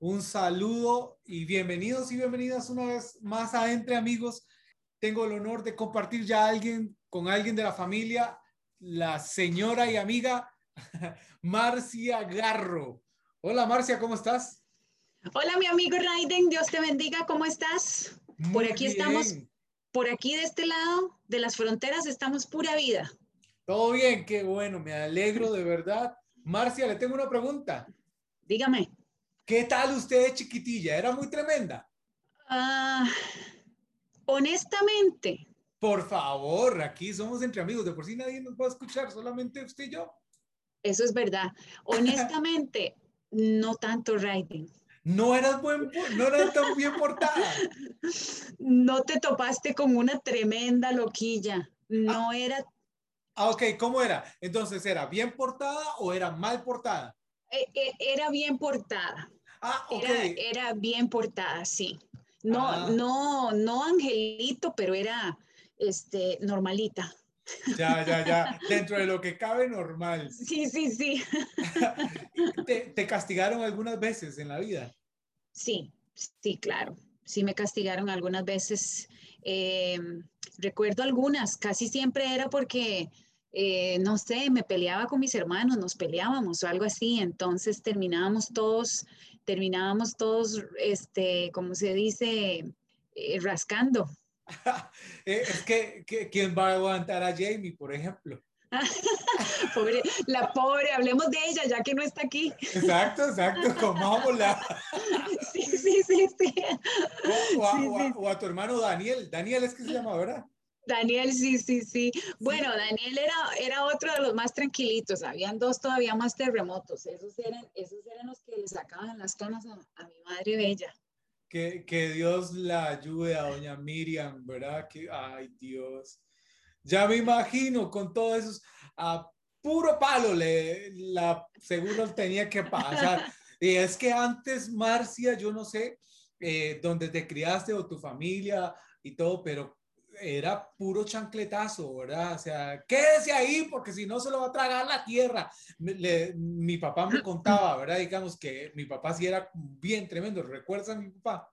un saludo y bienvenidos y bienvenidas una vez más a Entre Amigos. Tengo el honor de compartir ya alguien con alguien de la familia, la señora y amiga Marcia Garro. Hola Marcia, ¿cómo estás? Hola mi amigo Raiden, Dios te bendiga, ¿cómo estás? por aquí estamos, por aquí de este lado de las fronteras estamos pura vida. Todo bien, qué bueno, me alegro de verdad. Marcia, le tengo una pregunta. Dígame. ¿Qué tal usted de chiquitilla? ¿Era muy tremenda? Ah, honestamente. Por favor, aquí somos entre amigos, de por sí nadie nos va a escuchar, solamente usted y yo. Eso es verdad. Honestamente, no tanto writing. No eras buen, no eras tan bien portada. No te topaste con una tremenda loquilla. No ah. era. Ah, ok, ¿cómo era? Entonces, ¿era bien portada o era mal portada? Eh, eh, era bien portada. Ah, era, bien portada, sí. No, ah. no, no angelito, pero era este, normalita. Ya, ya, ya. Dentro de lo que cabe, normal. Sí, sí, sí. ¿Te, castigaron algunas veces en la vida? Sí, sí, claro. Sí me castigaron algunas veces. Em, recuerdo algunas, casi siempre era porque, eh, no sé, me peleaba con mis hermanos, nos peleábamos o algo así, entonces terminábamos todos terminábamos todos, este, como se dice, eh, rascando. Eh, es que, ¿quién va a aguantar a Jamie, por ejemplo? pobre, la pobre, hablemos de ella ya que no está aquí. Exacto, exacto, comámosla. sí, sí, sí, sí. O, a, tu hermano Daniel, Daniel es que se llama, ¿verdad? Daniel, sí, sí, sí. Bueno, Daniel era, era otro de los más tranquilitos. Habían dos todavía más terremotos. Esos eran, esos eran los que le sacaban las canas a, mi madre bella. Que, que, Dios la ayude a doña Miriam, ¿verdad? Que, ay, Dios. Ya me imagino con todos esos, a puro palo, le, la, seguro tenía que pasar. y es que antes, Marcia, yo no sé, eh, donde te criaste o tu familia y todo, pero era puro chancletazo, ¿verdad? O sea, quédese ahí porque si no se lo va a tragar la tierra. mi papá me contaba, ¿verdad? Digamos que mi papá sí era bien tremendo. ¿Recuerdas a mi papá?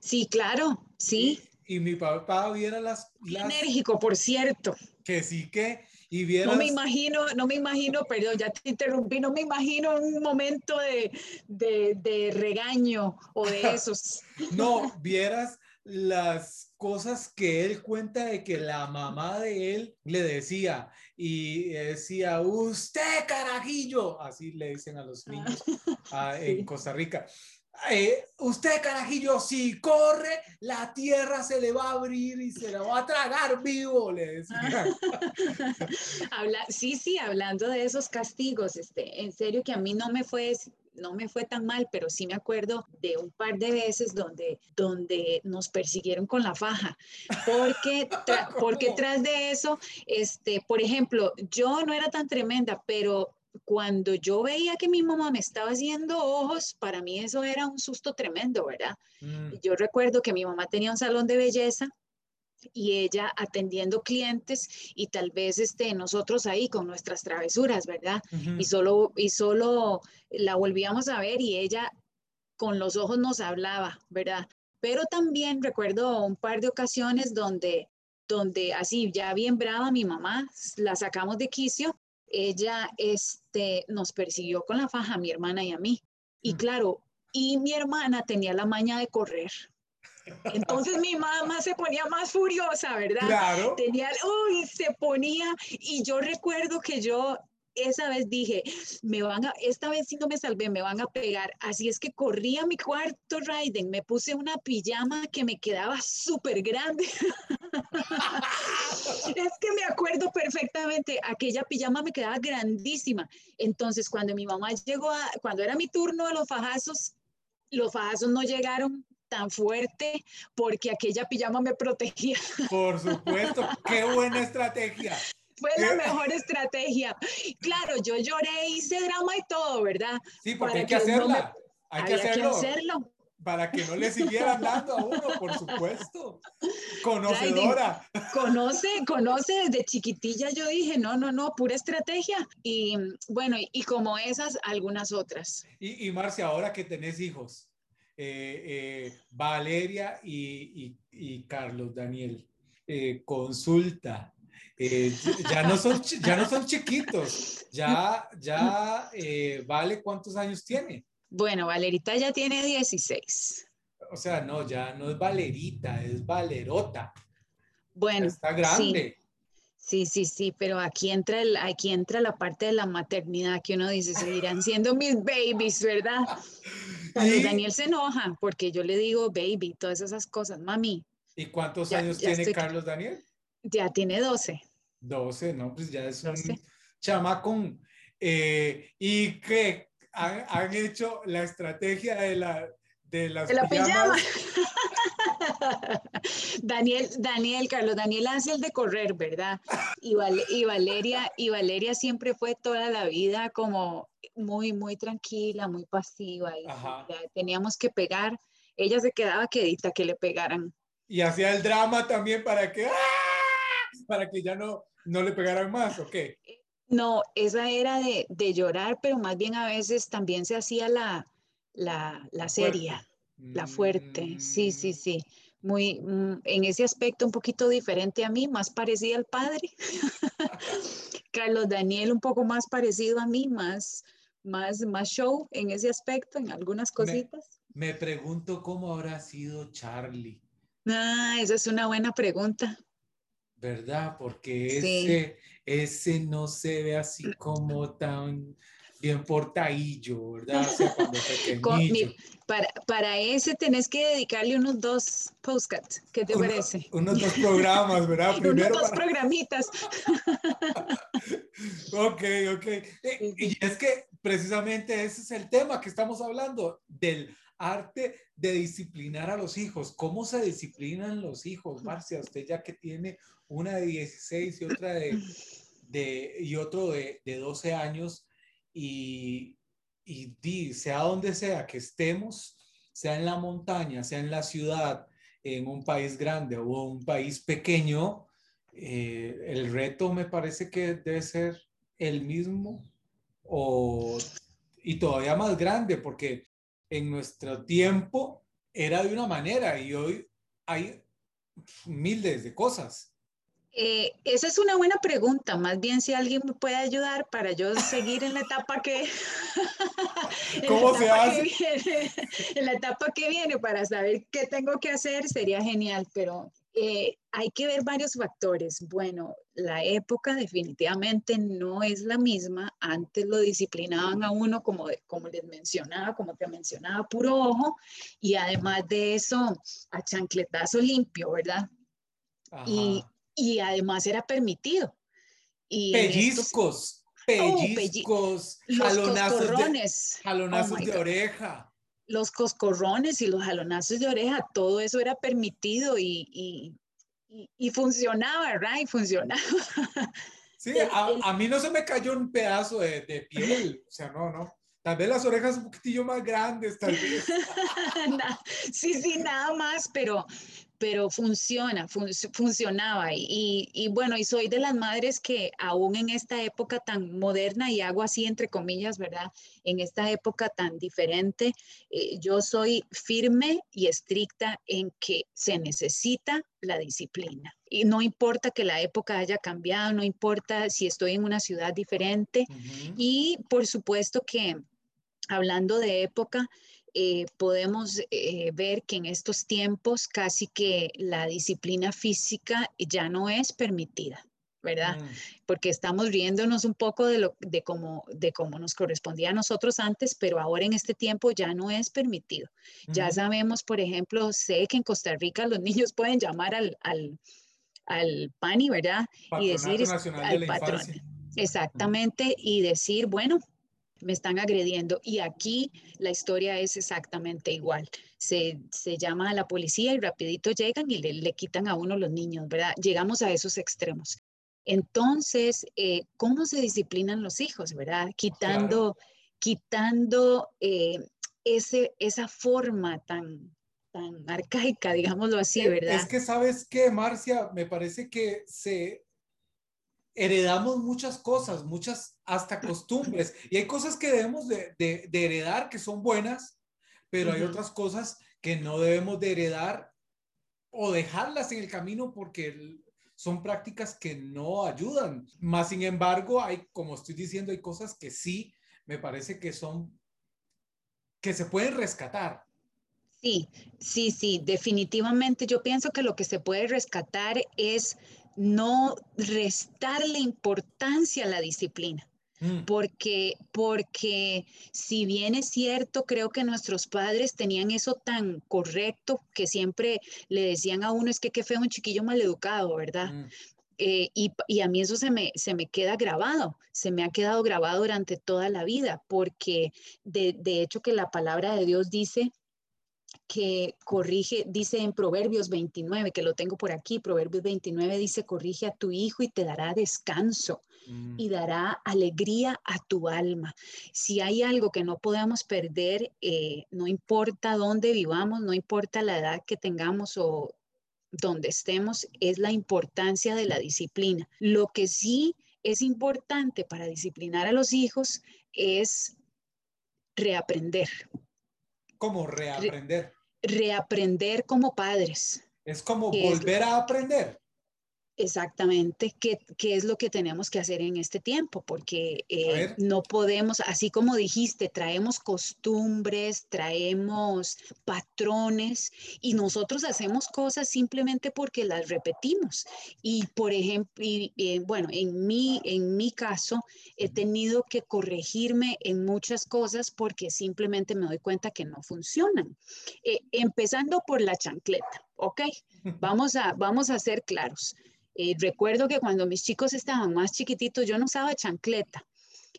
Sí, claro, sí. Y, mi papá viera las, Enérgico, por cierto. Que sí que... Y vieras... No me imagino, no me imagino, perdón, ya te interrumpí, no me imagino un momento de, de, de regaño o de esos. no, vieras las cosas que él cuenta de que la mamá de él le decía y decía, usted carajillo, así le dicen a los niños ah, en Costa Rica. Eh, usted carajillo, si corre, la tierra se le va a abrir y se la va a tragar vivo, le decía. Habla, sí, sí, hablando de esos castigos, este, en serio que a mí no me fue no me fue tan mal, pero sí me acuerdo de un par de veces donde, donde nos persiguieron con la faja, porque, porque tras de eso, este, por ejemplo, yo no era tan tremenda, pero cuando yo veía que mi mamá me estaba haciendo ojos, para mí eso era un susto tremendo, ¿verdad? Mm. Yo recuerdo que mi mamá tenía un salón de belleza y ella atendiendo clientes y tal vez este, nosotros ahí con nuestras travesuras, ¿verdad? y, solo, y solo la volvíamos a ver y ella con los ojos nos hablaba, ¿verdad? Pero también recuerdo un par de ocasiones donde, donde así ya bien brava mi mamá, la sacamos de quicio, ella este, nos persiguió con la faja, a mi hermana y a mí. Y claro, y mi hermana tenía la maña de correr, entonces mi mamá se ponía más furiosa, ¿verdad? Claro. Tenía, uy, se ponía, y yo recuerdo que yo esa vez dije, me van a, esta vez sí no me salvé, me van a pegar. Así es que corrí a mi cuarto, Raiden, me puse una pijama que me quedaba súper grande. es que me acuerdo perfectamente, aquella pijama me quedaba grandísima. Entonces, cuando mi mamá llegó a, cuando era mi turno de los fajazos, los fajazos no llegaron tan fuerte porque aquella pijama me protegía. Por supuesto, qué buena estrategia. Fue la mejor estrategia. Claro, yo lloré, hice drama y todo, ¿verdad? Sí, porque hay que hacerla. hay que hacerlo. hacerlo. para que no le siguieran dando a uno, por supuesto. Conocedora. Conoce, conoce desde chiquitilla. Yo dije, no, no, no, pura estrategia. Y bueno, y, como esas, algunas otras. Y, y Marcia, ahora que tenés hijos, eh, eh, Valeria y, y, Carlos Daniel, eh, consulta. ya, no son, ya no son chiquitos, ya, ya Vale, ¿cuántos años tiene? Bueno, Valerita ya tiene 16. O sea, no, ya no es Valerita, es Valerota. Bueno, está grande. Sí. Sí, sí, pero aquí entra, el, aquí entra la parte de la maternidad que uno dice, seguirán siendo mis babies, ¿verdad? Y Daniel se enoja porque yo le digo baby, todas esas cosas, mami. ¿Y cuántos años tiene Carlos Daniel? Ya tiene 12. 12, no, pues ya es un chamacón. Eh, ¿Y qué? Han, hecho la estrategia de la de las de la pijama. Daniel, Daniel, Carlos, Daniel hace el de correr, ¿verdad? Y, y, Valeria, y Valeria siempre fue toda la vida como muy, muy tranquila, muy pasiva. Y teníamos que pegar. Ella se quedaba quedita que le pegaran. Y hacía el drama también para que, ¡ah! para que ya no, no le pegaran más, ¿o qué? No, esa era de, de llorar, pero más bien a veces también se hacía la, la, la seria, la fuerte. Sí, sí, mm. sí muy, mm, en ese aspecto un poquito diferente a mí, más parecida al padre. Carlos Daniel un poco más parecido a mí, más, más, más show en ese aspecto, en algunas cositas. Me, pregunto cómo habrá sido Charlie. Ah, esa es una buena pregunta. ¿Verdad? Porque ese, ese no se ve así como tan bien portadillo, ¿verdad? para, para ese tenés que dedicarle unos dos postcards, ¿qué te parece? Unos dos programas, ¿verdad? Primero unos dos programitas. ok, ok. Eh, y es que precisamente ese es el tema que estamos hablando, del arte de disciplinar a los hijos. ¿Cómo se disciplinan los hijos, Marcia? Usted ya que tiene una de 16 y otra de, de y otro de, de 12 años, y, y sea donde sea que estemos, sea en la montaña, sea en la ciudad, en un país grande o un país pequeño, eh, el reto me parece que debe ser el mismo o, y todavía más grande porque en nuestro tiempo era de una manera y hoy hay miles de cosas. Eh, esa es una buena pregunta. Más bien si alguien me puede ayudar para yo seguir en la etapa que... ¿Cómo se hace? en la etapa que viene para saber qué tengo que hacer sería genial, pero eh, hay que ver varios factores. Bueno, la época definitivamente no es la misma. Antes lo disciplinaban a uno, como, como les mencionaba, como te mencionaba, puro ojo. Y además de eso, a chancletazo limpio, ¿verdad? Y, y además era permitido. Y pellizcos, oh, pellizcos, jalonazos, de, jalonazos oh de oreja. Los coscorrones y los jalonazos de oreja, todo eso era permitido y, y, y, funcionaba, ¿verdad? Y funcionaba. Sí, a, mí no se me cayó un pedazo de, de piel, o sea, no, no. Tal vez las orejas un poquitillo más grandes, tal vez. sí, sí, nada más, pero, pero funciona, funcionaba. Y, y, bueno, y soy de las madres que aún en esta época tan moderna, y hago así entre comillas, ¿verdad? En esta época tan diferente, eh, yo soy firme y estricta en que se necesita la disciplina. Y no importa que la época haya cambiado, no importa si estoy en una ciudad diferente. Y por supuesto que hablando de época, eh, podemos eh, ver que en estos tiempos casi que la disciplina física ya no es permitida. ¿verdad? Mm. Porque estamos riéndonos un poco de, lo, de, cómo, de cómo nos correspondía a nosotros antes, pero ahora en este tiempo ya no es permitido. Ya sabemos, por ejemplo, sé que en Costa Rica los niños pueden llamar al, al, al PANI, ¿verdad? y decir al patrón. Exactamente, y decir, bueno, me están agrediendo. Y aquí la historia es exactamente igual. Se, llama a la policía y rapidito llegan y le, quitan a uno los niños, ¿verdad? Llegamos a esos extremos. Entonces, eh, ¿cómo se disciplinan los hijos, verdad? Quitando, quitando eh, ese, esa forma tan, tan arcaica, digámoslo así, ¿verdad? Es que sabes que, Marcia, me parece que se heredamos muchas cosas, muchas hasta costumbres, y hay cosas que debemos de, heredar que son buenas, pero hay otras cosas que no debemos de heredar o dejarlas en el camino porque son prácticas que no ayudan. Más sin embargo, hay, como estoy diciendo, hay cosas que sí me parece que son, que se pueden rescatar. Sí, sí, sí, definitivamente yo pienso que lo que se puede rescatar es no restarle importancia a la disciplina. Mm. Porque, porque si bien es cierto, creo que nuestros padres tenían eso tan correcto que siempre le decían a uno, es que qué feo un chiquillo maleducado, ¿verdad? Mm. Eh, y, a mí eso se me, se me queda grabado, se me ha quedado grabado durante toda la vida, porque de, de hecho que la palabra de Dios dice que corrige, dice en Proverbios 29, que lo tengo por aquí, Proverbios 29 dice, corrige a tu hijo y te dará descanso mm. y dará alegría a tu alma. Si hay algo que no podemos perder, eh, no importa dónde vivamos, no importa la edad que tengamos o donde estemos, es la importancia de la disciplina. Lo que sí es importante para disciplinar a los hijos es reaprender ¿Cómo reaprender? Reaprender como padres. Es como volver a aprender. Exactamente, ¿Qué, es lo que tenemos que hacer en este tiempo? Porque eh, no podemos, así como dijiste, traemos costumbres, traemos patrones y nosotros hacemos cosas simplemente porque las repetimos. Y por ejemplo, eh, bueno, en mi, en mi caso, he tenido que corregirme en muchas cosas porque simplemente me doy cuenta que no funcionan. Eh, empezando por la chancleta, ¿ok? Vamos a, vamos a ser claros. Eh, recuerdo que cuando mis chicos estaban más chiquititos, yo no usaba chancleta.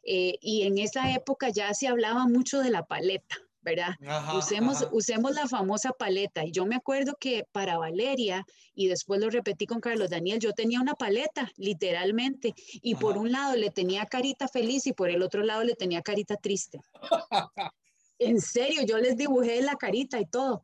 Eh, y en esa época ya se hablaba mucho de la paleta, ¿verdad? usemos, usemos la famosa paleta. Y yo me acuerdo que para Valeria, y después lo repetí con Carlos Daniel, yo tenía una paleta, literalmente. Y por un lado le tenía carita feliz y por el otro lado le tenía carita triste. en serio, yo les dibujé la carita y todo.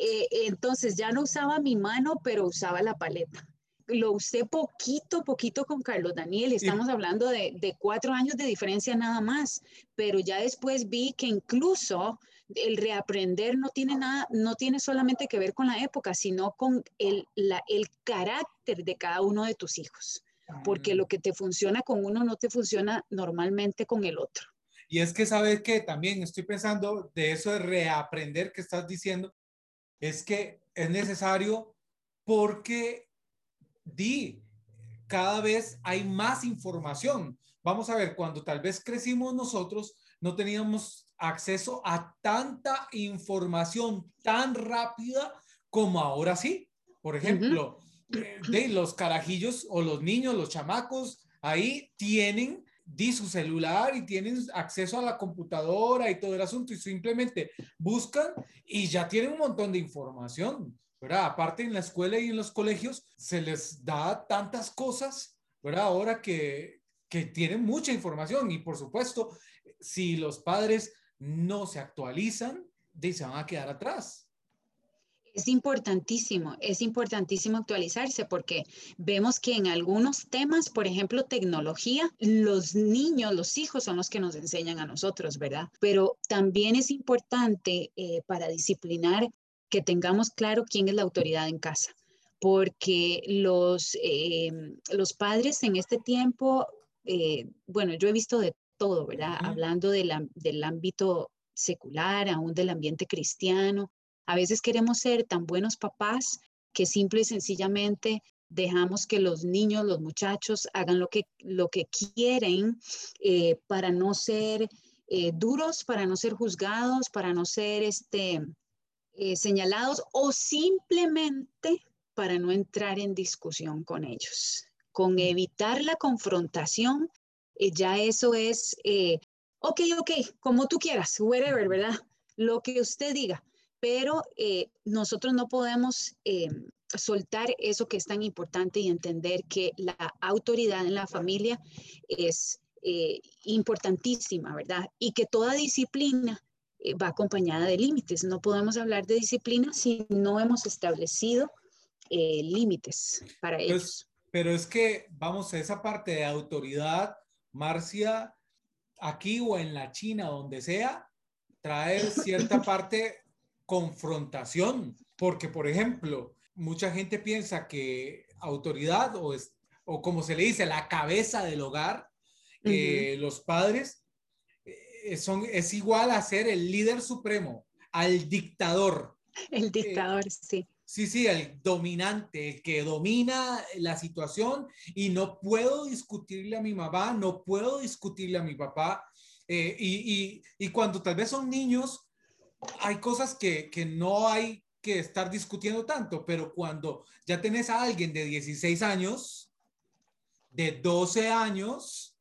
Eh, entonces ya no usaba mi mano, pero usaba la paleta lo usé poquito, poquito con Carlos Daniel. Estamos hablando de, de, cuatro años de diferencia nada más, pero ya después vi que incluso el reaprender no tiene nada, no tiene solamente que ver con la época, sino con el, la, el carácter de cada uno de tus hijos, porque mm. lo que te funciona con uno no te funciona normalmente con el otro. Y es que sabes que también estoy pensando de eso de reaprender que estás diciendo, es que es necesario porque di, cada vez hay más información. Vamos a ver, cuando tal vez crecimos nosotros, no teníamos acceso a tanta información tan rápida como ahora sí. Por ejemplo, eh, de los carajillos o los niños, los chamacos, ahí tienen di su celular y tienen acceso a la computadora y todo el asunto y simplemente buscan y ya tienen un montón de información. ¿verdad? Aparte en la escuela y en los colegios se les da tantas cosas, ¿verdad? Ahora que, que tienen mucha información y por supuesto, si los padres no se actualizan, se van a quedar atrás. Es importantísimo, es importantísimo actualizarse porque vemos que en algunos temas, por ejemplo, tecnología, los niños, los hijos son los que nos enseñan a nosotros, ¿verdad? Pero también es importante eh, para disciplinar que tengamos claro quién es la autoridad en casa, porque los, eh, los padres en este tiempo, eh, bueno, yo he visto de todo, ¿verdad? Hablando del ámbito secular, aún del ambiente cristiano. A veces queremos ser tan buenos papás que simple y sencillamente dejamos que los niños, los muchachos hagan lo que, lo que quieren eh, para no ser duros, para no ser juzgados, para no ser este, eh, señalados o simplemente para no entrar en discusión con ellos. Con evitar la confrontación, eh, ya eso es, eh, ok, ok, como tú quieras, whatever, ¿verdad? Lo que usted diga, pero nosotros no podemos soltar eso que es tan importante y entender que la autoridad en la familia es importantísima, ¿verdad? Y que toda disciplina eh, va acompañada de límites. No podemos hablar de disciplina si no hemos establecido eh, límites para pues, ellos. Pero es que, vamos, a esa parte de autoridad, Marcia, aquí o en la China, donde sea, trae cierta parte confrontación, porque, por ejemplo, mucha gente piensa que autoridad o, es, o como se le dice, la cabeza del hogar, eh, los padres, eh, son, es igual a ser el líder supremo, al dictador. El dictador, sí. Sí, sí, el dominante, el que domina la situación y no puedo discutirle a mi mamá, no puedo discutirle a mi papá. Eh, y, y, y, cuando tal vez son niños, hay cosas que, que, no hay que estar discutiendo tanto, pero cuando ya tenés a alguien de 16 años, de 12 años,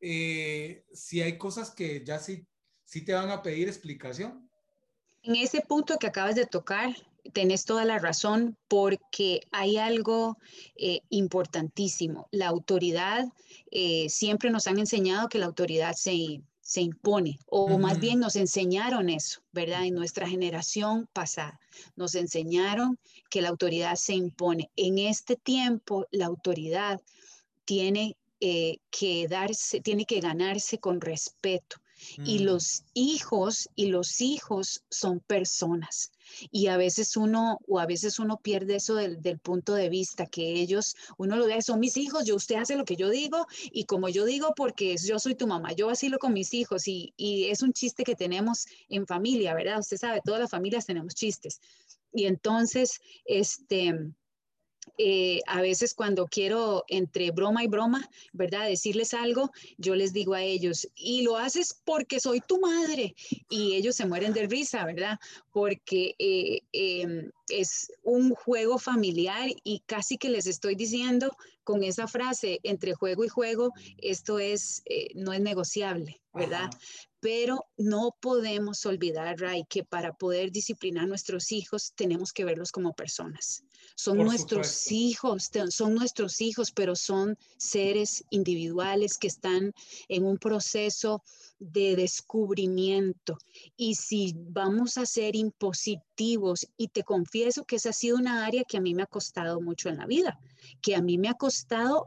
eh, si hay cosas que ya sí, sí te van a pedir explicación. En ese punto que acabas de tocar, tenés toda la razón porque hay algo eh, importantísimo. La autoridad, eh, siempre nos han enseñado que la autoridad se, se impone, o más bien nos enseñaron eso, ¿verdad? En nuestra generación pasada, nos enseñaron que la autoridad se impone. En este tiempo, la autoridad tiene eh, que darse, tiene que ganarse con respeto. Y mm. los hijos y los hijos son personas. Y a veces uno, o a veces uno pierde eso del, punto de vista, que ellos, uno lo ve, son mis hijos, yo usted hace lo que yo digo, y como yo digo, porque yo soy tu mamá, yo así lo con mis hijos, y, y es un chiste que tenemos en familia, ¿verdad? Usted sabe, todas las familias tenemos chistes. Y entonces, este, eh, a veces cuando quiero entre broma y broma, ¿verdad? Decirles algo, yo les digo a ellos, y lo haces porque soy tu madre. Y ellos se mueren de risa, ¿verdad? Porque eh, em, es un juego familiar y casi que les estoy diciendo con esa frase, entre juego y juego, esto es, eh, no es negociable, ¿verdad? Pero no podemos olvidar, Ray, que para poder disciplinar a nuestros hijos tenemos que verlos como personas. Son nuestros hijos, son nuestros hijos, pero son seres individuales que están en un proceso de descubrimiento. Y si vamos a ser impositivos, y te confieso que esa ha sido una área que a mí me ha costado mucho en la vida, que a mí me ha costado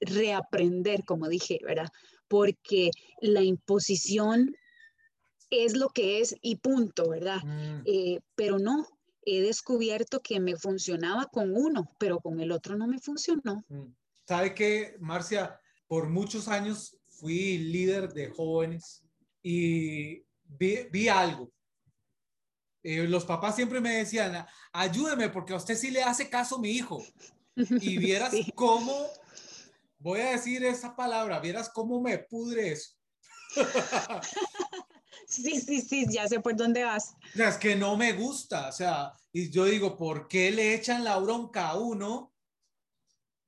reaprender, como dije, ¿verdad? Porque la imposición es lo que es y punto, ¿verdad? Mm. Eh, pero no, he descubierto que me funcionaba con uno, pero con el otro no me funcionó. Mm. ¿Sabe qué, Marcia? Por muchos años fui líder de jóvenes y vi, algo. Eh, los papás siempre me decían, ayúdeme porque a usted sí le hace caso mi hijo. Y vieras cómo, voy a decir esa palabra, vieras cómo me pudre eso. Sí, sí, sí, ya sé por dónde vas. O sea, es que no me gusta, o sea, y yo digo, ¿por qué le echan la bronca a uno,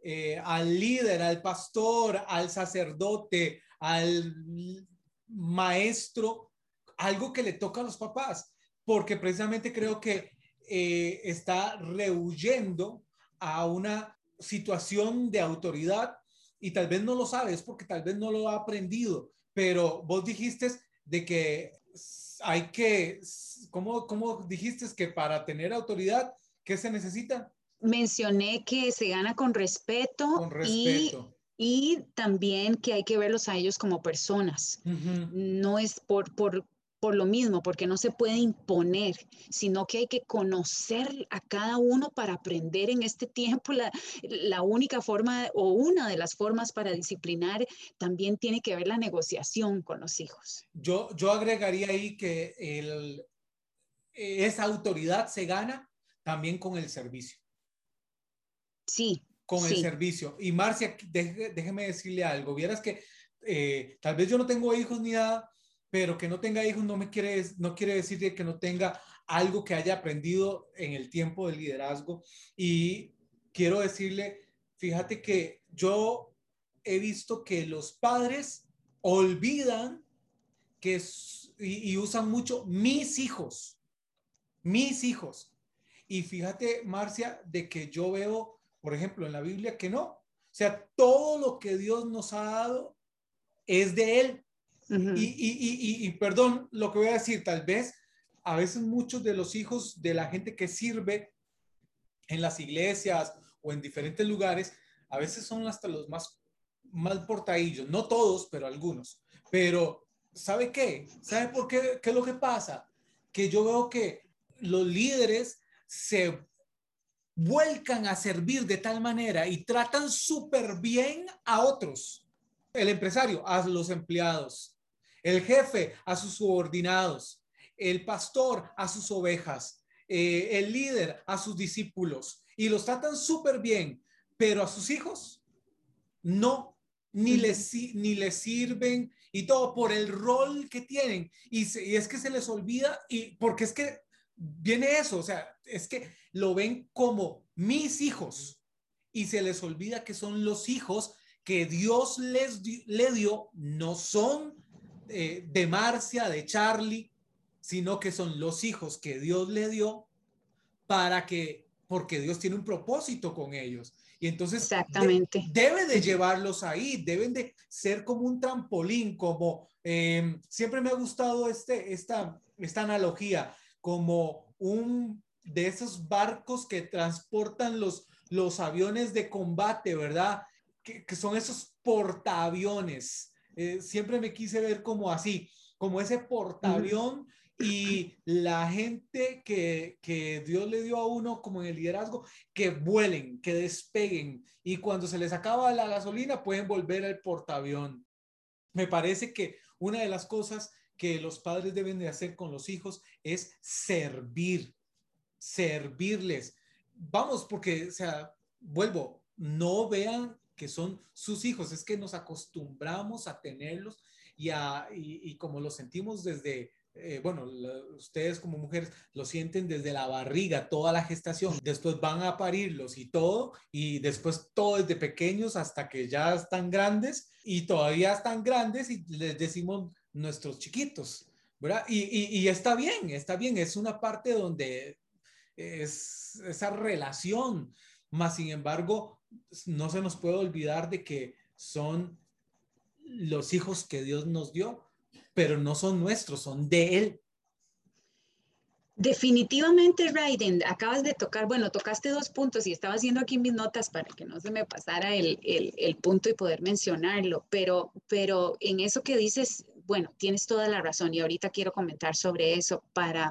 eh, al líder, al pastor, al sacerdote, al maestro, algo que le toca a los papás? Porque precisamente creo que eh, está rehuyendo a una situación de autoridad y tal vez no lo sabes porque tal vez no lo ha aprendido, pero vos dijiste de que hay que, ¿cómo, cómo dijiste que para tener autoridad, qué se necesita? Mencioné que se gana con respeto, con respeto. Y, y, también que hay que verlos a ellos como personas. No es por, por, por lo mismo, porque no se puede imponer, sino que hay que conocer a cada uno para aprender en este tiempo. La, la, única forma o una de las formas para disciplinar también tiene que ver la negociación con los hijos. Yo, yo agregaría ahí que el, esa autoridad se gana también con el servicio. Sí. Con el servicio. Y Marcia, déjeme decirle algo. Vieras que eh, tal vez yo no tengo hijos ni nada, pero que no tenga hijos no, me quiere, no quiere decir que no tenga algo que haya aprendido en el tiempo del liderazgo. Y quiero decirle, fíjate que yo he visto que los padres olvidan que y, y usan mucho mis hijos, mis hijos. Y fíjate, Marcia, de que yo veo, por ejemplo, en la Biblia que no. O sea, todo lo que Dios nos ha dado es de Él y, perdón lo que voy a decir, tal vez a veces muchos de los hijos de la gente que sirve en las iglesias o en diferentes lugares, a veces son hasta los más mal portadillos, no todos, pero algunos. Pero, ¿sabe qué? ¿Sabe por qué? ¿Qué es lo que pasa? Que yo veo que los líderes se vuelcan a servir de tal manera y tratan súper bien a otros. El empresario a los empleados, el jefe a sus subordinados, el pastor a sus ovejas, eh, el líder a sus discípulos. Y los tratan súper bien, pero a sus hijos no, ni les, ni les sirven y todo por el rol que tienen. Y, y es que se les olvida y porque es que viene eso, o sea, es que lo ven como mis hijos. Y se les olvida que son los hijos que Dios les le dio, no son eh, de Marcia, de Charlie, sino que son los hijos que Dios le dio para que, porque Dios tiene un propósito con ellos. Y entonces Exactamente. debe de llevarlos ahí, deben de ser como un trampolín, como em, siempre me ha gustado este, esta, esta analogía, como un de esos barcos que transportan los, los aviones de combate, ¿verdad? Que, son esos portaaviones. Eh, siempre me quise ver como así, como ese portaavión y la gente que, que, Dios le dio a uno como en el liderazgo, que vuelen, que despeguen y cuando se les acaba la gasolina pueden volver al portaavión. Me parece que una de las cosas que los padres deben de hacer con los hijos es servir, servirles. Vamos, porque, o sea, vuelvo, no vean que son sus hijos, es que nos acostumbramos a tenerlos y, a, y, como lo sentimos desde, eh, bueno, ustedes como mujeres lo sienten desde la barriga, toda la gestación, después van a parirlos y todo, y después todo desde pequeños hasta que ya están grandes y todavía están grandes y les decimos nuestros chiquitos, ¿verdad? Y, y, y está bien, está bien, es una parte donde es esa relación, más sin embargo, no se nos puede olvidar de que son los hijos que Dios nos dio, pero no son nuestros, son de Él. Definitivamente, Raiden, acabas de tocar, bueno, tocaste dos puntos y estaba haciendo aquí mis notas para que no se me pasara el, el, el, punto y poder mencionarlo, pero, pero en eso que dices, bueno, tienes toda la razón y ahorita quiero comentar sobre eso para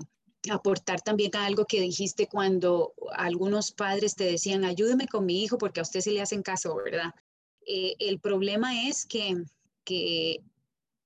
aportar también a algo que dijiste cuando algunos padres te decían, ayúdeme con mi hijo porque a usted se le hacen caso, ¿verdad? Eh, el problema es que, que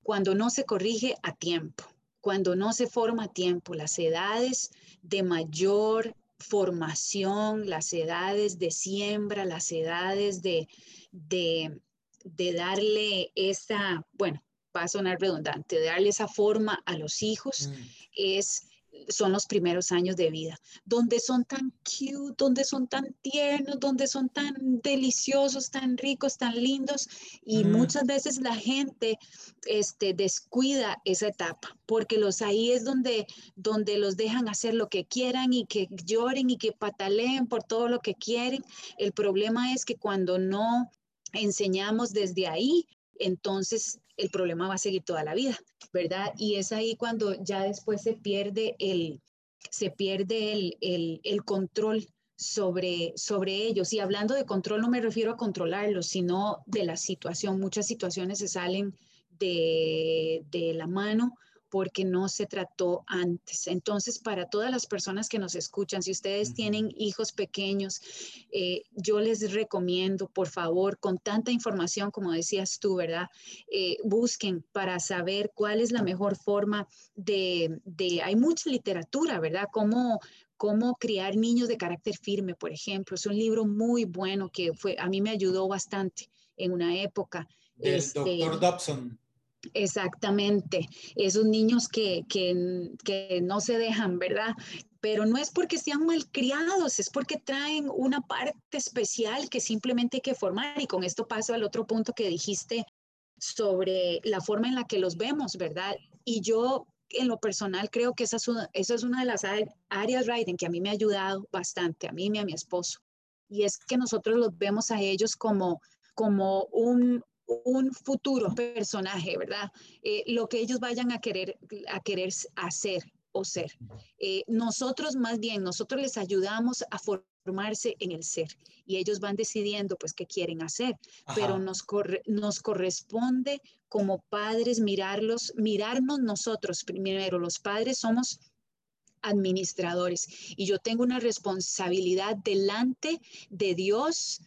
cuando no se corrige a tiempo, cuando no se forma a tiempo, las edades de mayor formación, las edades de siembra, las edades de, de, de darle esa, bueno, va a sonar redundante, de darle esa forma a los hijos, mm. es son los primeros años de vida, donde son tan cute, donde son tan tiernos, donde son tan deliciosos, tan ricos, tan lindos y muchas veces la gente este, descuida esa etapa porque los ahí es donde, donde los dejan hacer lo que quieran y que lloren y que pataleen por todo lo que quieren. El problema es que cuando no enseñamos desde ahí, entonces el problema va a seguir toda la vida, ¿verdad? Y es ahí cuando ya después se pierde el, se pierde el, el, control sobre, sobre ellos. Y hablando de control, no me refiero a controlarlos, sino de la situación. Muchas situaciones se salen de, de la mano porque no se trató antes. Entonces, para todas las personas que nos escuchan, si ustedes tienen hijos pequeños, eh, yo les recomiendo, por favor, con tanta información como decías tú, ¿verdad? Eh, busquen para saber cuál es la mejor forma de, de hay mucha literatura, ¿verdad? Cómo, cómo criar niños de carácter firme, por ejemplo. Es un libro muy bueno que fue, a mí me ayudó bastante en una época. Del este, doctor Dobson. Exactamente, esos niños que, que, no se dejan, ¿verdad? Pero no es porque sean malcriados, es porque traen una parte especial que simplemente hay que formar. Y con esto paso al otro punto que dijiste sobre la forma en la que los vemos, ¿verdad? Y yo en lo personal creo que esa es una, esa es una de las áreas, Raiden, que a mí me ha ayudado bastante, a mí y a mi esposo. Y es que nosotros los vemos a ellos como, como un, un futuro personaje, ¿verdad? Eh, lo que ellos vayan a querer, a querer hacer o ser. Eh, nosotros más bien, nosotros les ayudamos a formarse en el ser y ellos van decidiendo pues qué quieren hacer, pero nos, nos corresponde como padres mirarlos, mirarnos nosotros primero, los padres somos administradores y yo tengo una responsabilidad delante de Dios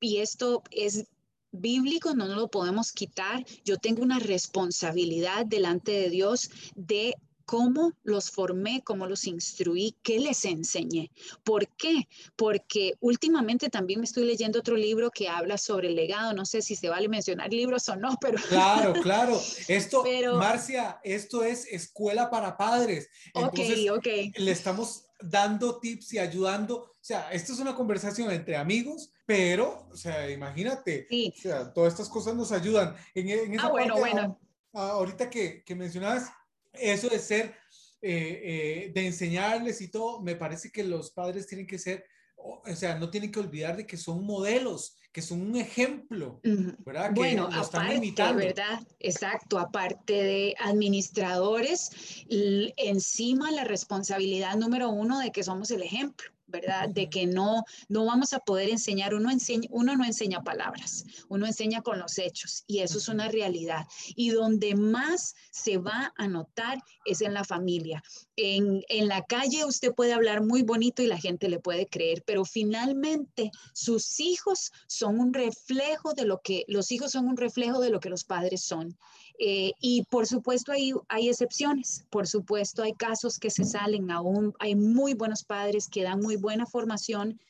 y esto es bíblico, no nos lo podemos quitar. Yo tengo una responsabilidad delante de Dios de cómo los formé, cómo los instruí, qué les enseñé. ¿Por qué? Porque últimamente también me estoy leyendo otro libro que habla sobre el legado. No sé si se vale mencionar libros o no, pero... Claro, claro. Esto, Marcia, esto es escuela para padres. Entonces, ok, ok. Le estamos dando tips y ayudando. O sea, esto es una conversación entre amigos, pero, o sea, imagínate, sí. o sea, todas estas cosas nos ayudan. En, en esa ah, bueno, bueno. ahorita que, que mencionabas eso de ser, eh, eh, de enseñarles y todo, me parece que los padres tienen que ser, o sea, no tienen que olvidar de que son modelos, que son un ejemplo, ¿verdad? bueno, aparte, ¿verdad? Exacto, aparte de administradores, encima la responsabilidad número uno de que somos el ejemplo. ¿Verdad? De que no, no vamos a poder enseñar, uno, enseña, uno no enseña palabras, uno enseña con los hechos y eso es una realidad. Y donde más se va a notar es en la familia. En, en la calle usted puede hablar muy bonito y la gente le puede creer, pero finalmente sus hijos son un reflejo de lo que, los hijos son un reflejo de lo que los padres son. Eh, y por supuesto hay, hay excepciones, por supuesto hay casos que se salen aún, hay muy buenos padres que dan muy buena formación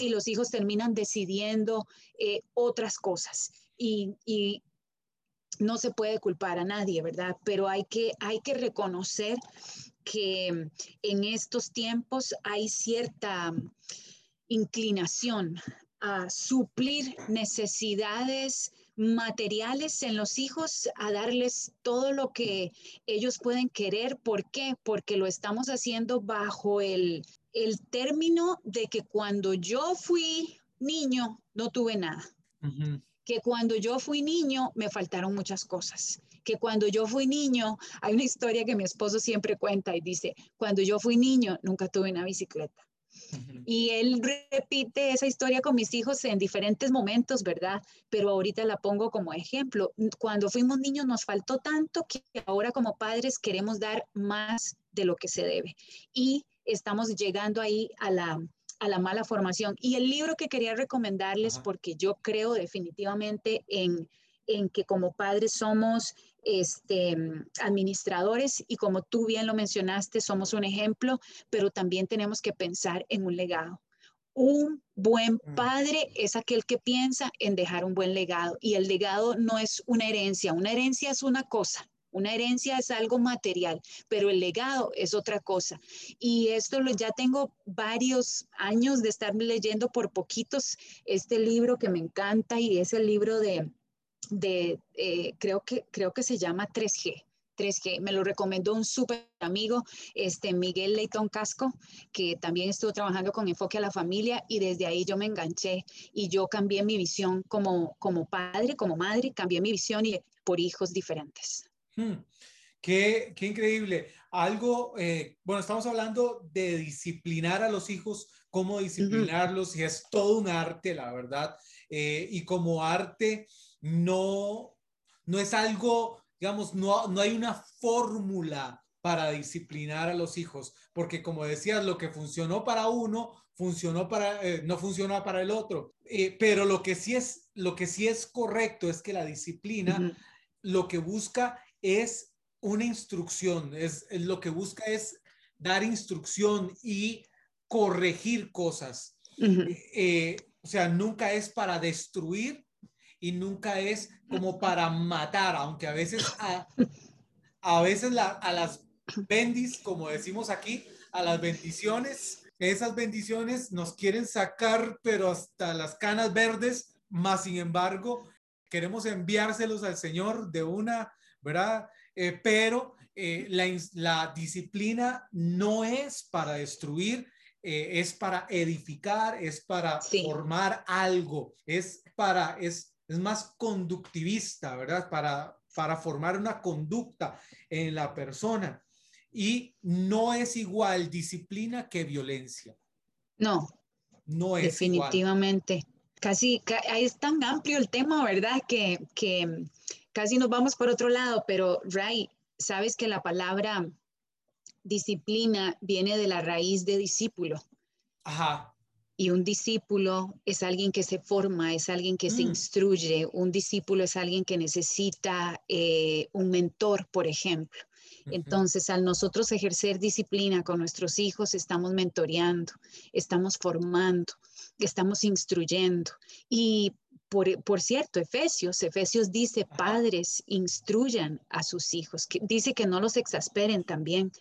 y los hijos terminan decidiendo eh, otras cosas. Y, y, no se puede culpar a nadie, ¿verdad? Pero hay que, hay que reconocer que en estos tiempos hay cierta inclinación a suplir necesidades materiales en los hijos, a darles todo lo que ellos pueden querer. ¿Por qué? Porque lo estamos haciendo bajo el, el término de que cuando yo fui niño no tuve nada. Que cuando yo fui niño me faltaron muchas cosas. Que cuando yo fui niño, hay una historia que mi esposo siempre cuenta y dice, cuando yo fui niño nunca tuve una bicicleta. Y él repite esa historia con mis hijos en diferentes momentos, ¿verdad? Pero ahorita la pongo como ejemplo. Cuando fuimos niños nos faltó tanto que ahora como padres queremos dar más de lo que se debe. Y estamos llegando ahí a la, a la mala formación. Y el libro que quería recomendarles, porque yo creo definitivamente en, en que como padres somos este, administradores y como tú bien lo mencionaste, somos un ejemplo, pero también tenemos que pensar en un legado. Un buen mm. padre es aquel que piensa en dejar un buen legado y el legado no es una herencia, una herencia es una cosa, una herencia es algo material, pero el legado es otra cosa. Y esto lo, ya tengo varios años de estar leyendo por poquitos este libro que me encanta y es el libro de de, eh, creo, que, creo que se llama 3G. 3G. Me lo recomendó un súper amigo, este Miguel Leitón Casco, que también estuvo trabajando con enfoque a la familia y desde ahí yo me enganché y yo cambié mi visión como, como padre, como madre, cambié mi visión y por hijos diferentes. Hmm. Qué, qué, increíble. Algo, eh, bueno, estamos hablando de disciplinar a los hijos, cómo disciplinarlos y es todo un arte, la verdad. Eh, y como arte, no, no es algo, digamos, no, no hay una fórmula para disciplinar a los hijos, porque como decías, lo que funcionó para uno, funcionó para, eh, no funcionó para el otro. Eh, pero lo que, sí es, lo que sí es correcto es que la disciplina lo que busca es una instrucción, es, lo que busca es dar instrucción y corregir cosas. Eh, o sea, nunca es para destruir, y nunca es como para matar, aunque a veces a, a veces a las bendis, como decimos aquí, a las bendiciones, esas bendiciones nos quieren sacar, pero hasta las canas verdes, más sin embargo, queremos enviárselos al Señor de una, ¿verdad? Eh, pero eh, la, la, disciplina no es para destruir, eh, es para edificar, es para formar algo, es para, es es más conductivista, ¿verdad? Para, para formar una conducta en la persona. Y no es igual disciplina que violencia. No. No es Definitivamente. Casi, es tan amplio el tema, ¿verdad? Que, que casi nos vamos por otro lado, pero Ray, sabes que la palabra disciplina viene de la raíz de discípulo. Ajá. Y un discípulo es alguien que se forma, es alguien que se mm. instruye. Un discípulo es alguien que necesita eh, un mentor, por ejemplo. Entonces, al nosotros ejercer disciplina con nuestros hijos, estamos mentoreando, estamos formando, estamos instruyendo. Y por, por, cierto, Efesios, Efesios dice, padres, instruyan a sus hijos, que, dice que no los exasperen también,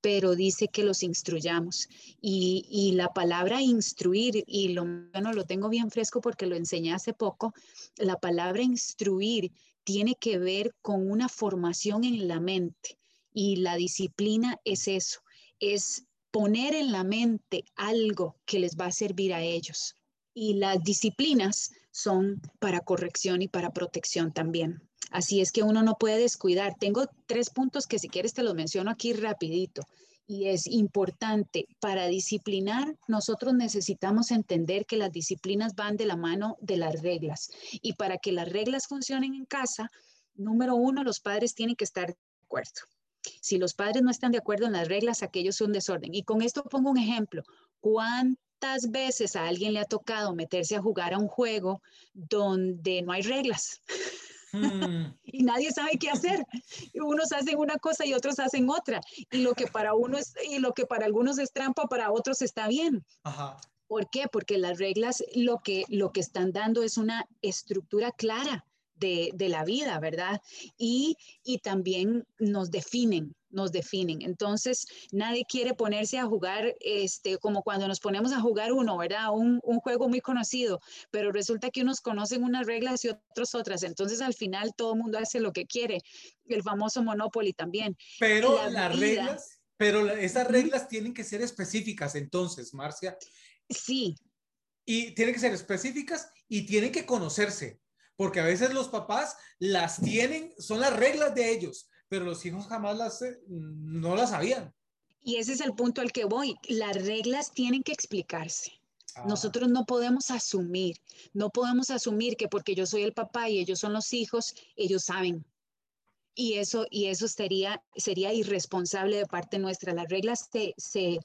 pero dice que los instruyamos. Y, la palabra instruir, y lo, bueno, lo tengo bien fresco porque lo enseñé hace poco, la palabra instruir tiene que ver con una formación en la mente. Y la disciplina es eso, es poner en la mente algo que les va a servir a ellos. Y las disciplinas son para corrección y para protección también. Así es que uno no puede descuidar. Tengo tres puntos que si quieres te los menciono aquí rapidito. Y es importante, para disciplinar, nosotros necesitamos entender que las disciplinas van de la mano de las reglas. Y para que las reglas funcionen en casa, número uno, los padres tienen que estar de acuerdo. Si los padres no están de acuerdo en las reglas, aquellos son desorden. Y con esto pongo un ejemplo. ¿Cuántas veces a alguien le ha tocado meterse a jugar a un juego donde no hay reglas? Hmm. y nadie sabe qué hacer. Unos hacen una cosa y otros hacen otra. Y lo que para uno es, y lo que para algunos es trampa, para otros está bien. ¿Por qué? Porque las reglas lo que, lo que están dando es una estructura clara de, la vida, ¿verdad? Y, y también nos definen, nos definen. Entonces, nadie quiere ponerse a jugar, este, como cuando nos ponemos a jugar uno, ¿verdad? Un, un, juego muy conocido, pero resulta que unos conocen unas reglas y otros otras. Entonces, al final, todo el mundo hace lo que quiere. El famoso Monopoly también. Pero las reglas, pero esas reglas tienen que ser específicas, entonces, Marcia. Sí. Y tienen que ser específicas y tienen que conocerse porque a veces los papás las tienen, son las reglas de ellos, pero los hijos jamás las, eh, no las sabían. Y ese es el punto al que voy. Las reglas tienen que explicarse. Ah. Nosotros no podemos asumir, no podemos asumir que porque yo soy el papá y ellos son los hijos, ellos saben. Y eso, y eso sería, sería irresponsable de parte nuestra. Las reglas se, se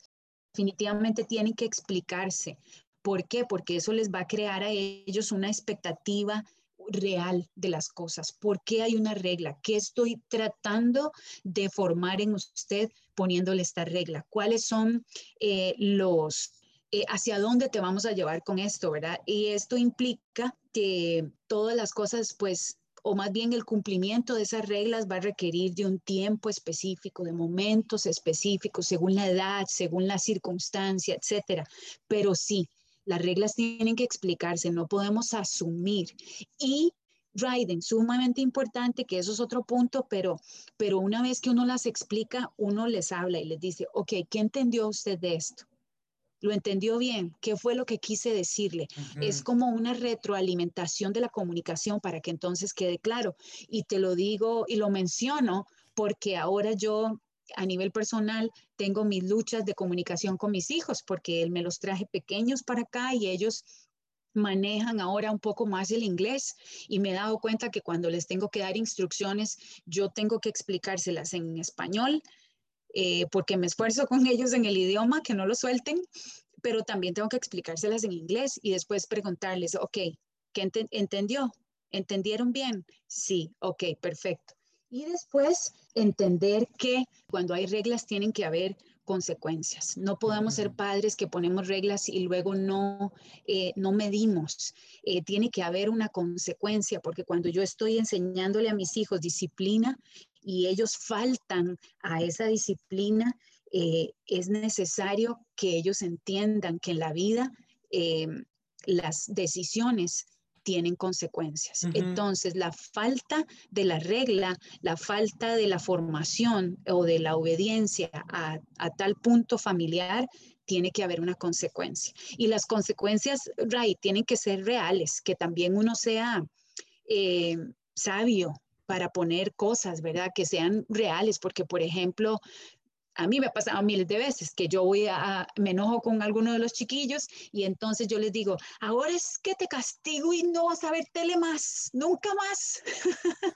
definitivamente tienen que explicarse. ¿Por qué? Porque eso les va a crear a ellos una expectativa real de las cosas, por qué hay una regla, qué estoy tratando de formar en usted poniéndole esta regla, cuáles son eh, los, eh, hacia dónde te vamos a llevar con esto, ¿verdad? Y esto implica que todas las cosas, pues, o más bien el cumplimiento de esas reglas va a requerir de un tiempo específico, de momentos específicos, según la edad, según la circunstancia, etcétera. Pero sí, las reglas tienen que explicarse, no podemos asumir. Y Raiden, sumamente importante, que eso es otro punto, pero, pero una vez que uno las explica, uno les habla y les dice, ok, ¿qué entendió usted de esto? ¿Lo entendió bien? ¿Qué fue lo que quise decirle? Es como una retroalimentación de la comunicación para que entonces quede claro. Y te lo digo y lo menciono porque ahora yo a nivel personal tengo mis luchas de comunicación con mis hijos porque él me los traje pequeños para acá y ellos manejan ahora un poco más el inglés y me he dado cuenta que cuando les tengo que dar instrucciones, yo tengo que explicárselas en español eh, porque me esfuerzo con ellos en el idioma, que no lo suelten, pero también tengo que explicárselas en inglés y después preguntarles, ok, ¿qué entendió? ¿Entendieron bien? Sí, ok, perfecto. Y después entender que cuando hay reglas tienen que haber consecuencias. No podemos ser padres que ponemos reglas y luego no, eh, no medimos. Eh, tiene que haber una consecuencia, porque cuando yo estoy enseñándole a mis hijos disciplina y ellos faltan a esa disciplina, eh, es necesario que ellos entiendan que en la vida las decisiones tienen consecuencias. Entonces, la falta de la regla, la falta de la formación o de la obediencia a, tal punto familiar, tiene que haber una consecuencia. Y las consecuencias, Ray, tienen que ser reales, que también uno sea eh, sabio para poner cosas, ¿verdad? Que sean reales, porque por ejemplo, a mí me ha pasado miles de veces que yo voy a, me enojo con alguno de los chiquillos y entonces yo les digo, ahora es que te castigo y no vas a ver tele más, nunca más.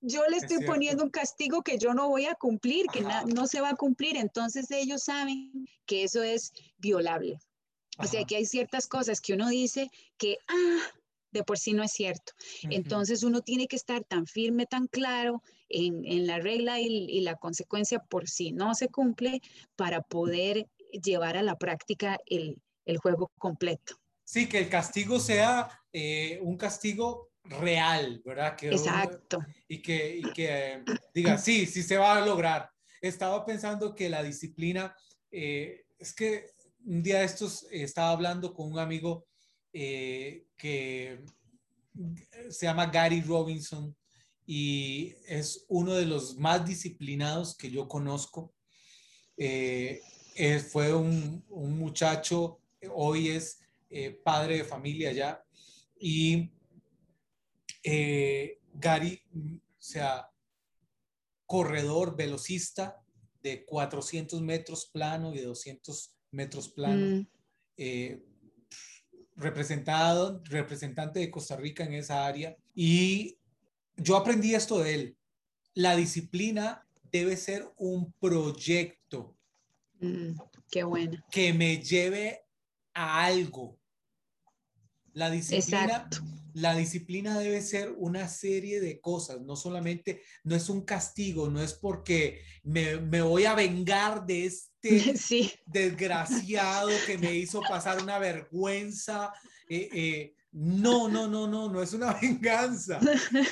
yo le estoy poniendo un castigo que yo no voy a cumplir, que no se va a cumplir, entonces ellos saben que eso es violable. O sea, que hay ciertas cosas que uno dice que, ah, de por sí no es cierto. Entonces uno tiene que estar tan firme, tan claro en, la regla y, la consecuencia por si no se cumple para poder llevar a la práctica el, juego completo. Sí, que el castigo sea eh, un castigo real, ¿verdad? Exacto. y que, que diga, sí, sí se va a lograr. Estaba pensando que la disciplina, eh, es que un día de estos estaba hablando con un amigo eh, que se llama Gary Robinson y es uno de los más disciplinados que yo conozco. Eh, fue un, muchacho, hoy es eh, padre de familia ya, y Gary, o sea, corredor, velocista de 400 metros plano y de 200 metros plano. Mm representado, representante de Costa Rica en esa área. Y yo aprendí esto de él. La disciplina debe ser un proyecto. Mm, qué bueno. Que me lleve a algo. La disciplina, la disciplina debe ser una serie de cosas, no solamente, no es un castigo, no es porque me, me voy a vengar de este desgraciado que me hizo pasar una vergüenza. Eh, eh, no, no, no, no, no es una venganza,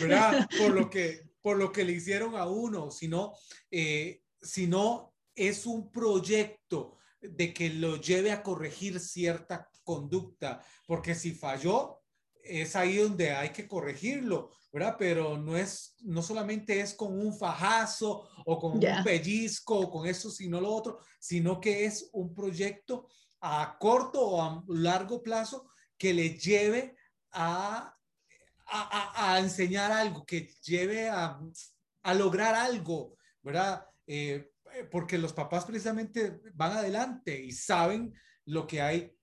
¿verdad? Por lo que, por lo que le hicieron a uno, sino, eh, sino es un proyecto de que lo lleve a corregir cierta conducta, porque si falló, es ahí donde hay que corregirlo, ¿verdad? Pero no es, no solamente es con un fajazo o con un pellizco o con eso, sino lo otro, sino que es un proyecto a corto o a largo plazo que le lleve a, a, a, enseñar algo, que lleve a, a lograr algo, ¿verdad? Eh, porque los papás precisamente van adelante y saben lo que hay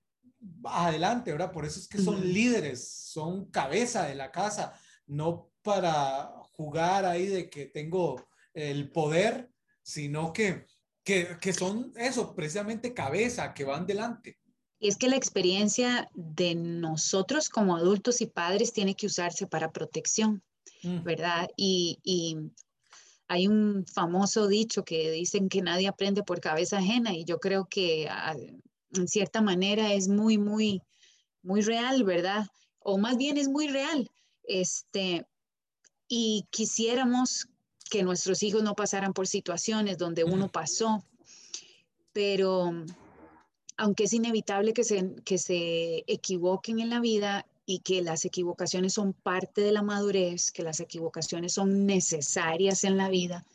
adelante, ¿verdad? Por eso es que son líderes, son cabeza de la casa, no para jugar ahí de que tengo el poder, sino que, que, que son eso, precisamente cabeza, que van delante. Y es que la experiencia de nosotros como adultos y padres tiene que usarse para protección, mm. ¿verdad? Y, y, hay un famoso dicho que dicen que nadie aprende por cabeza ajena y yo creo que ah, en cierta manera es muy, muy, muy real, ¿verdad? O más bien es muy real. Este, y quisiéramos que nuestros hijos no pasaran por situaciones donde uno pasó, pero aunque es inevitable que se, que se equivoquen en la vida y que las equivocaciones son parte de la madurez, que las equivocaciones son necesarias en la vida,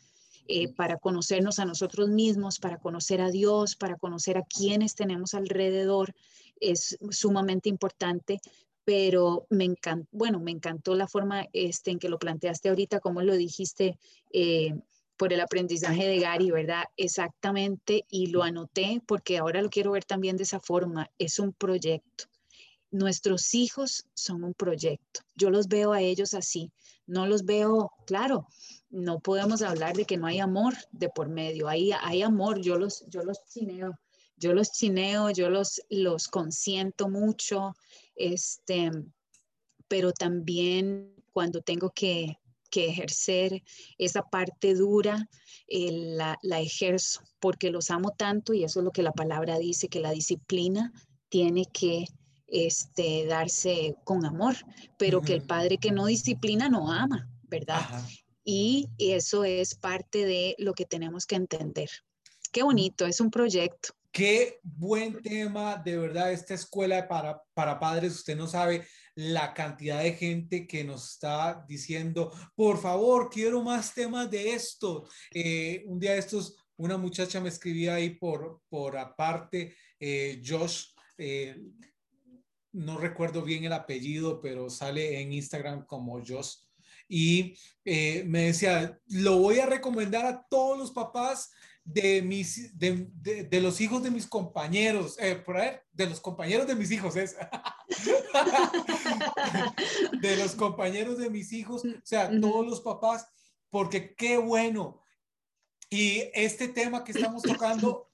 eh, para conocernos a nosotros mismos, para conocer a Dios, para conocer a quienes tenemos alrededor, es sumamente importante. Pero me encantó, bueno, me encantó la forma este, en que lo planteaste ahorita, como lo dijiste, eh, por el aprendizaje de Gary, ¿verdad? Exactamente, y lo anoté porque ahora lo quiero ver también de esa forma, es un proyecto. Nuestros hijos son un proyecto. Yo los veo a ellos así, no los veo, claro, no podemos hablar de que no hay amor de por medio, hay, hay amor, yo los, yo los chineo, yo los chineo, yo los, los consiento mucho, este, pero también cuando tengo que, ejercer esa parte dura, eh, la, la ejerzo, porque los amo tanto y eso es lo que la palabra dice, que la disciplina tiene que este, darse con amor, pero que el padre que no disciplina no ama, ¿verdad? Y eso es parte de lo que tenemos que entender. Qué bonito, es un proyecto. Qué buen tema, de verdad, esta escuela para, para padres. Usted no sabe la cantidad de gente que nos está diciendo, por favor, quiero más temas de esto. Eh, un día de estos, una muchacha me escribía ahí por, por aparte, eh, Josh, eh, no recuerdo bien el apellido, pero sale en Instagram como Joss. Y eh, me decía, lo voy a recomendar a todos los papás de, mis, de, de, los hijos de mis compañeros, eh, por ahí, de los compañeros de mis hijos, es. de los compañeros de mis hijos, o sea, todos los papás, porque qué bueno. Y este tema que estamos tocando,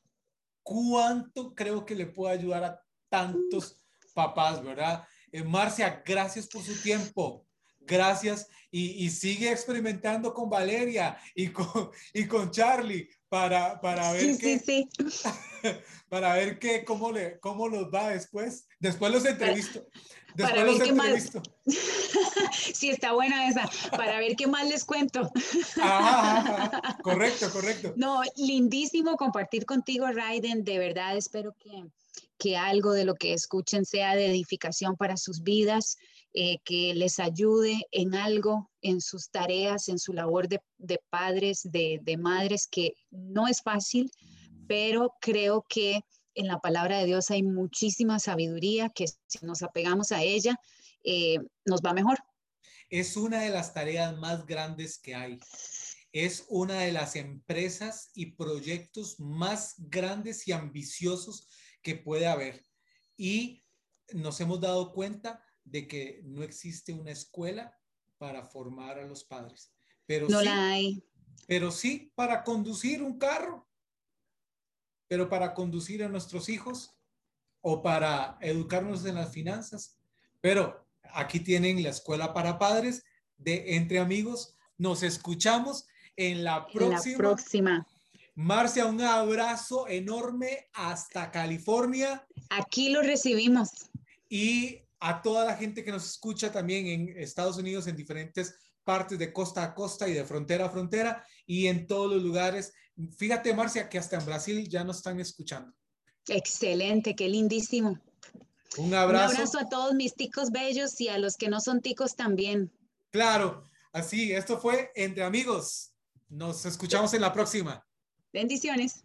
¿cuánto creo que le puede ayudar a tantos papás, verdad? Eh, Marcia, gracias por su tiempo. Gracias y, sigue experimentando con Valeria y con, y con Charlie para, para ver qué, sí, sí. para ver qué, cómo, le, cómo los va después. Después los entrevisto. Después los entrevisto. sí, está buena esa, para ver qué más les cuento. Correcto, correcto. No, lindísimo compartir contigo, Raiden. De verdad, espero que, que algo de lo que escuchen sea de edificación para sus vidas. Eh, que les ayude en algo, en sus tareas, en su labor de, padres, de, madres, que no es fácil, pero creo que en la palabra de Dios hay muchísima sabiduría que si nos apegamos a ella, eh, nos va mejor. Es una de las tareas más grandes que hay. Es una de las empresas y proyectos más grandes y ambiciosos que puede haber. Y nos hemos dado cuenta de que no existe una escuela para formar a los padres. Pero no sí, la hay. Pero sí para conducir un carro, pero para conducir a nuestros hijos o para educarnos en las finanzas. Pero aquí tienen la escuela para padres de Entre Amigos. Nos escuchamos en la próxima. la próxima. Marcia, un abrazo enorme hasta California. Aquí lo recibimos. Y a toda la gente que nos escucha también en Estados Unidos, en diferentes partes de costa a costa y de frontera a frontera y en todos los lugares. Fíjate, Marcia, que hasta en Brasil ya nos están escuchando. Excelente, qué lindísimo. Un abrazo. Un abrazo a todos mis ticos bellos y a los que no son ticos también. Claro, así, esto fue Entre Amigos. Nos escuchamos en la próxima. Bendiciones.